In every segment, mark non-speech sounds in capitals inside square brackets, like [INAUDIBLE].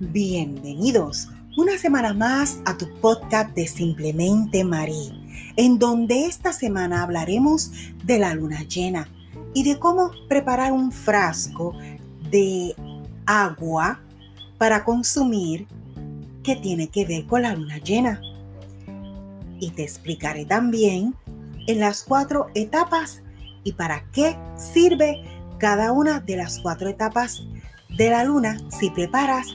Bienvenidos una semana más a tu podcast de Simplemente Marí, en donde esta semana hablaremos de la luna llena y de cómo preparar un frasco de agua para consumir que tiene que ver con la luna llena. Y te explicaré también en las cuatro etapas y para qué sirve cada una de las cuatro etapas de la luna si preparas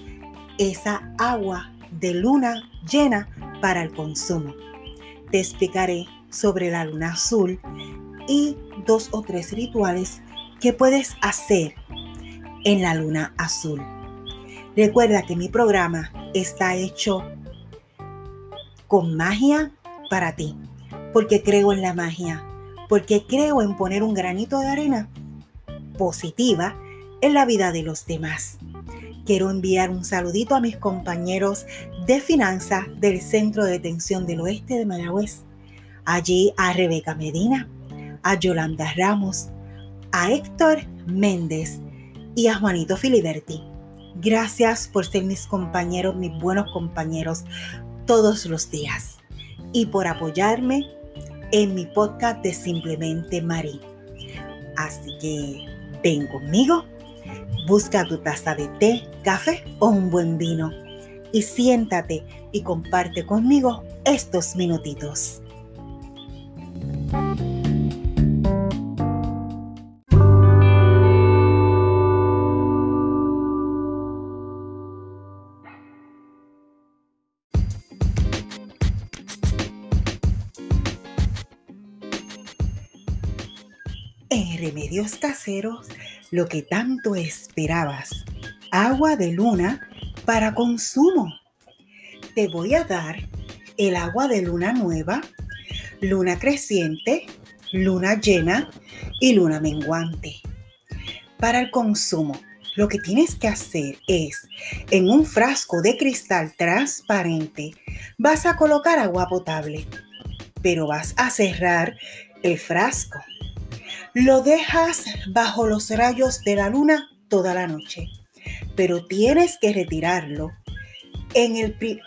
esa agua de luna llena para el consumo. Te explicaré sobre la luna azul y dos o tres rituales que puedes hacer en la luna azul. Recuerda que mi programa está hecho con magia para ti, porque creo en la magia, porque creo en poner un granito de arena positiva en la vida de los demás. Quiero enviar un saludito a mis compañeros de finanzas del Centro de Detención del Oeste de Mayagüez. Allí a Rebeca Medina, a Yolanda Ramos, a Héctor Méndez y a Juanito Filiberti. Gracias por ser mis compañeros, mis buenos compañeros todos los días y por apoyarme en mi podcast de Simplemente Marí. Así que ven conmigo Busca tu taza de té, café o un buen vino y siéntate y comparte conmigo estos minutitos. En Remedios Caseros lo que tanto esperabas, agua de luna para consumo. Te voy a dar el agua de luna nueva, luna creciente, luna llena y luna menguante. Para el consumo, lo que tienes que hacer es, en un frasco de cristal transparente, vas a colocar agua potable, pero vas a cerrar el frasco lo dejas bajo los rayos de la luna toda la noche, pero tienes que retirarlo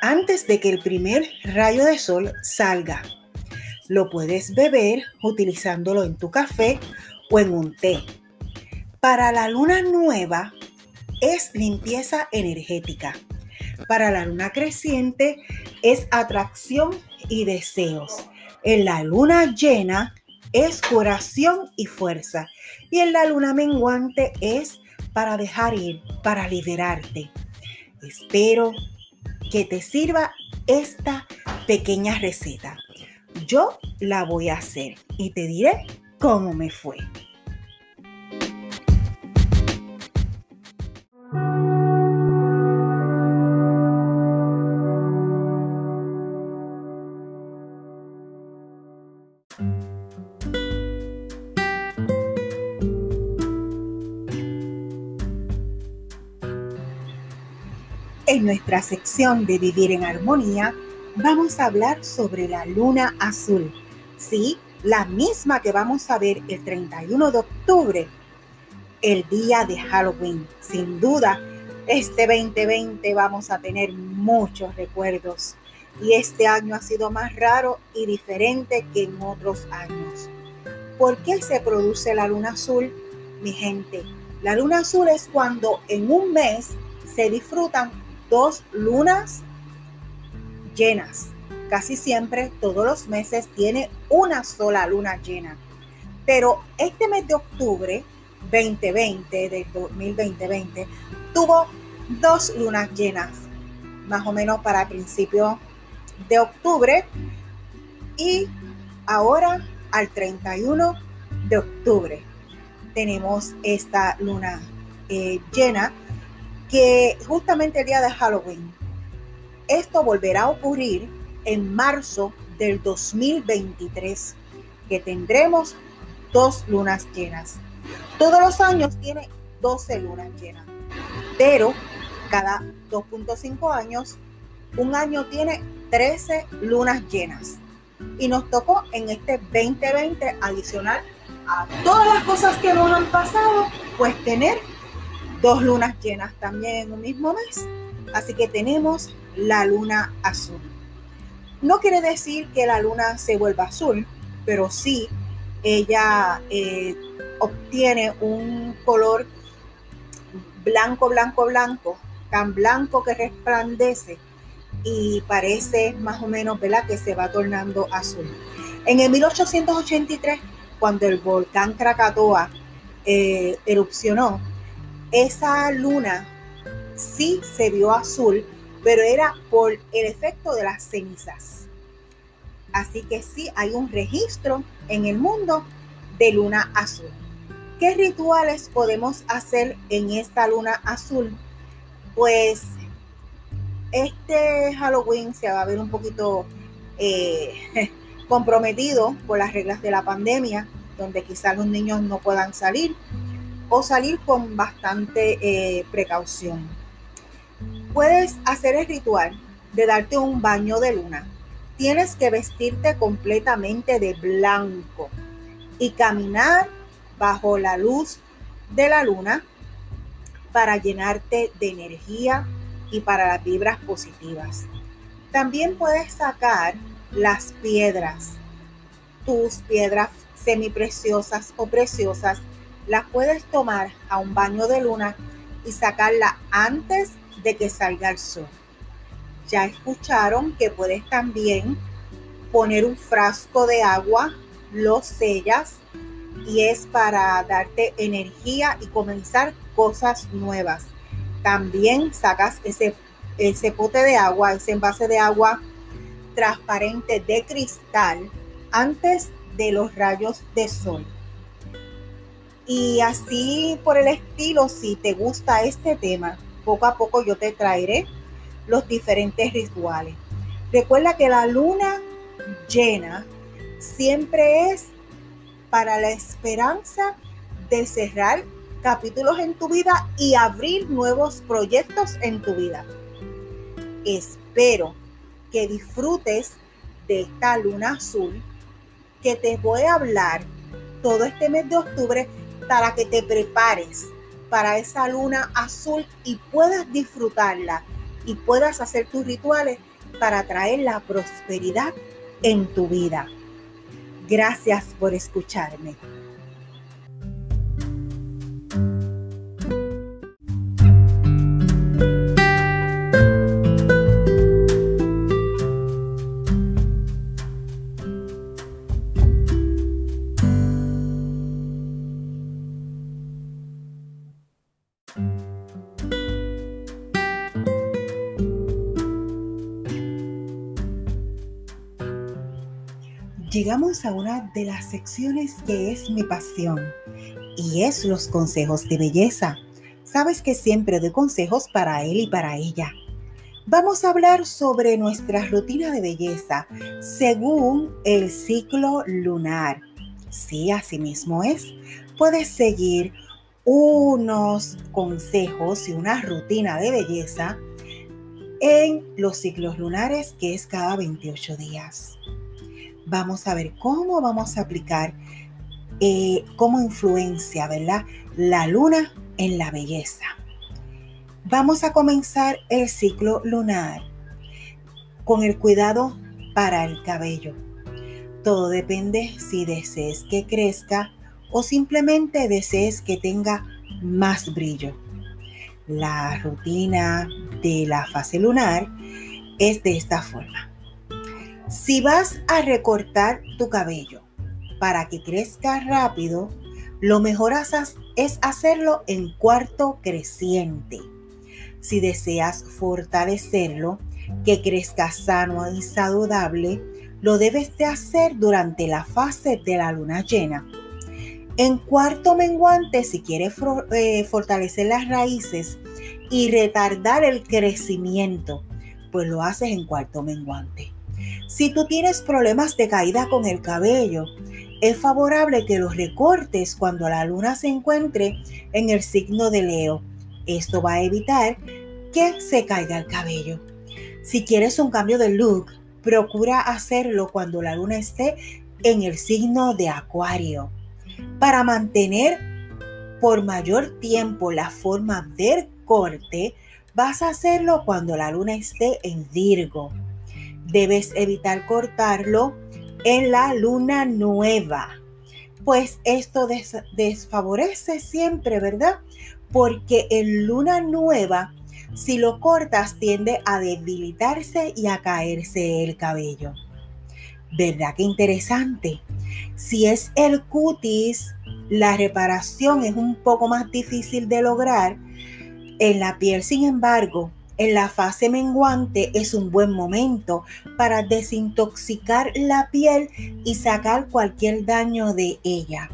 antes de que el primer rayo de sol salga. Lo puedes beber utilizándolo en tu café o en un té. Para la luna nueva es limpieza energética. Para la luna creciente es atracción y deseos. En la luna llena es curación y fuerza. Y en la luna menguante es para dejar ir, para liberarte. Espero que te sirva esta pequeña receta. Yo la voy a hacer y te diré cómo me fue. Nuestra sección de Vivir en Armonía vamos a hablar sobre la luna azul. Sí, la misma que vamos a ver el 31 de octubre, el día de Halloween. Sin duda, este 2020 vamos a tener muchos recuerdos y este año ha sido más raro y diferente que en otros años. ¿Por qué se produce la luna azul? Mi gente, la luna azul es cuando en un mes se disfrutan dos lunas llenas. Casi siempre, todos los meses, tiene una sola luna llena. Pero este mes de octubre 2020, del 2020, tuvo dos lunas llenas, más o menos para principio de octubre. Y ahora al 31 de octubre tenemos esta luna eh, llena que justamente el día de Halloween, esto volverá a ocurrir en marzo del 2023, que tendremos dos lunas llenas. Todos los años tiene 12 lunas llenas, pero cada 2.5 años, un año tiene 13 lunas llenas. Y nos tocó en este 2020 adicional a todas las cosas que nos han pasado, pues tener dos lunas llenas también en un mismo mes. Así que tenemos la luna azul. No quiere decir que la luna se vuelva azul, pero sí ella eh, obtiene un color blanco, blanco, blanco, tan blanco que resplandece y parece más o menos, ¿verdad?, que se va tornando azul. En el 1883, cuando el volcán Krakatoa eh, erupcionó, esa luna sí se vio azul, pero era por el efecto de las cenizas. Así que sí hay un registro en el mundo de luna azul. ¿Qué rituales podemos hacer en esta luna azul? Pues este Halloween se va a ver un poquito eh, [LAUGHS] comprometido por las reglas de la pandemia, donde quizás los niños no puedan salir o salir con bastante eh, precaución. Puedes hacer el ritual de darte un baño de luna. Tienes que vestirte completamente de blanco y caminar bajo la luz de la luna para llenarte de energía y para las vibras positivas. También puedes sacar las piedras, tus piedras semipreciosas o preciosas, las puedes tomar a un baño de luna y sacarla antes de que salga el sol. Ya escucharon que puedes también poner un frasco de agua, lo sellas y es para darte energía y comenzar cosas nuevas. También sacas ese, ese pote de agua, ese envase de agua transparente de cristal antes de los rayos de sol. Y así por el estilo, si te gusta este tema, poco a poco yo te traeré los diferentes rituales. Recuerda que la luna llena siempre es para la esperanza de cerrar capítulos en tu vida y abrir nuevos proyectos en tu vida. Espero que disfrutes de esta luna azul que te voy a hablar todo este mes de octubre para que te prepares para esa luna azul y puedas disfrutarla y puedas hacer tus rituales para traer la prosperidad en tu vida. Gracias por escucharme. Llegamos a una de las secciones que es mi pasión y es los consejos de belleza. Sabes que siempre doy consejos para él y para ella. Vamos a hablar sobre nuestra rutina de belleza según el ciclo lunar. Sí, así mismo es. Puedes seguir unos consejos y una rutina de belleza en los ciclos lunares que es cada 28 días vamos a ver cómo vamos a aplicar, eh, cómo influencia, ¿verdad? La luna en la belleza. Vamos a comenzar el ciclo lunar con el cuidado para el cabello. Todo depende si desees que crezca o simplemente desees que tenga más brillo. La rutina de la fase lunar es de esta forma. Si vas a recortar tu cabello para que crezca rápido, lo mejor es hacerlo en cuarto creciente. Si deseas fortalecerlo, que crezca sano y saludable, lo debes de hacer durante la fase de la luna llena. En cuarto menguante, si quieres eh, fortalecer las raíces y retardar el crecimiento, pues lo haces en cuarto menguante. Si tú tienes problemas de caída con el cabello, es favorable que los recortes cuando la luna se encuentre en el signo de Leo. Esto va a evitar que se caiga el cabello. Si quieres un cambio de look, procura hacerlo cuando la luna esté en el signo de Acuario. Para mantener por mayor tiempo la forma del corte, Vas a hacerlo cuando la luna esté en Virgo. Debes evitar cortarlo en la luna nueva, pues esto desfavorece siempre, ¿verdad? Porque en luna nueva, si lo cortas, tiende a debilitarse y a caerse el cabello. ¿Verdad que interesante? Si es el cutis, la reparación es un poco más difícil de lograr. En la piel, sin embargo, en la fase menguante es un buen momento para desintoxicar la piel y sacar cualquier daño de ella.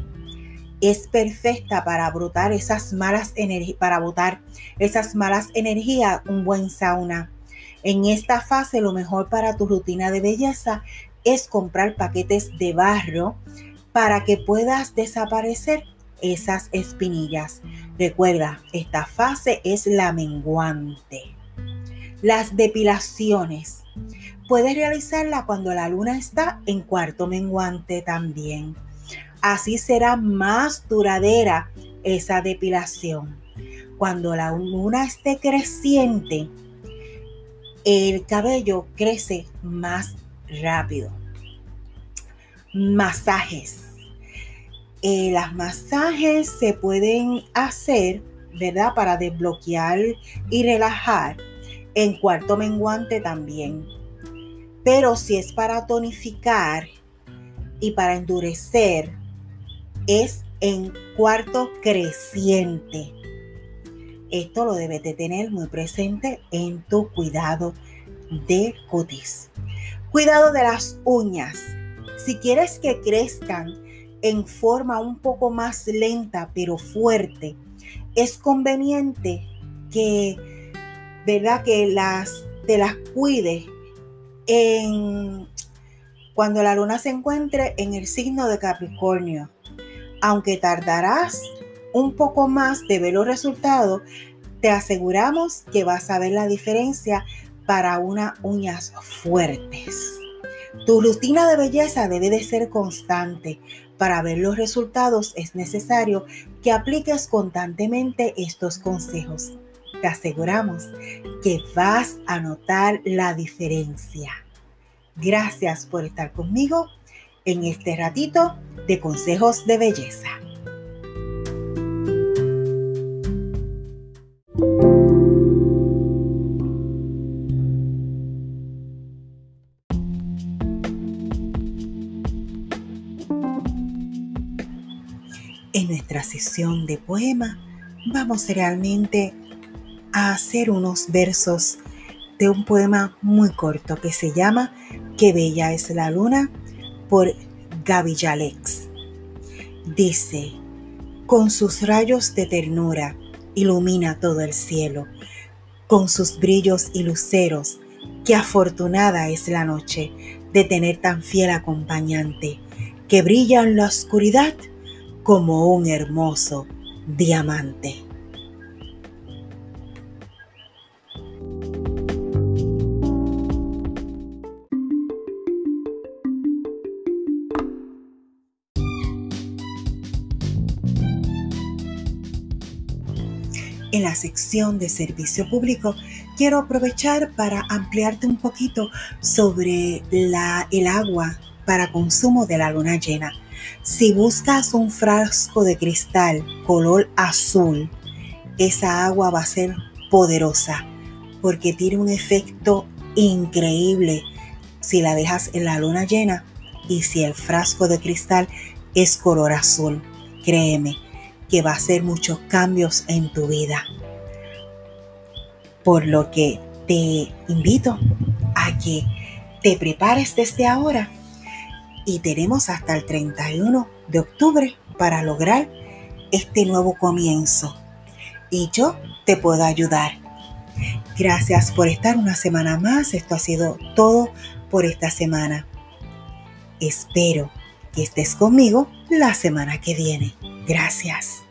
Es perfecta para brotar esas malas para botar esas malas energías, un buen sauna. En esta fase lo mejor para tu rutina de belleza es comprar paquetes de barro para que puedas desaparecer esas espinillas. Recuerda, esta fase es la menguante. Las depilaciones. Puedes realizarla cuando la luna está en cuarto menguante también. Así será más duradera esa depilación. Cuando la luna esté creciente, el cabello crece más rápido. Masajes. Eh, las masajes se pueden hacer, ¿verdad? Para desbloquear y relajar. En cuarto menguante también. Pero si es para tonificar y para endurecer, es en cuarto creciente. Esto lo debes de tener muy presente en tu cuidado de cutis. Cuidado de las uñas. Si quieres que crezcan en forma un poco más lenta pero fuerte, es conveniente que, ¿verdad? Que las, te las cuide en, cuando la luna se encuentre en el signo de Capricornio. Aunque tardarás un poco más de ver los resultados, te aseguramos que vas a ver la diferencia para unas uñas fuertes. Tu rutina de belleza debe de ser constante. Para ver los resultados es necesario que apliques constantemente estos consejos. Te aseguramos que vas a notar la diferencia. Gracias por estar conmigo en este ratito de consejos de belleza. En nuestra sesión de poema vamos realmente a hacer unos versos de un poema muy corto que se llama Qué bella es la luna por Gaby Yalex. Dice, con sus rayos de ternura ilumina todo el cielo, con sus brillos y luceros, qué afortunada es la noche de tener tan fiel acompañante, que brilla en la oscuridad como un hermoso diamante. La sección de servicio público quiero aprovechar para ampliarte un poquito sobre la, el agua para consumo de la luna llena. Si buscas un frasco de cristal color azul, esa agua va a ser poderosa porque tiene un efecto increíble si la dejas en la luna llena y si el frasco de cristal es color azul. Créeme que va a hacer muchos cambios en tu vida. Por lo que te invito a que te prepares desde ahora y tenemos hasta el 31 de octubre para lograr este nuevo comienzo. Y yo te puedo ayudar. Gracias por estar una semana más. Esto ha sido todo por esta semana. Espero que estés conmigo la semana que viene. Gracias.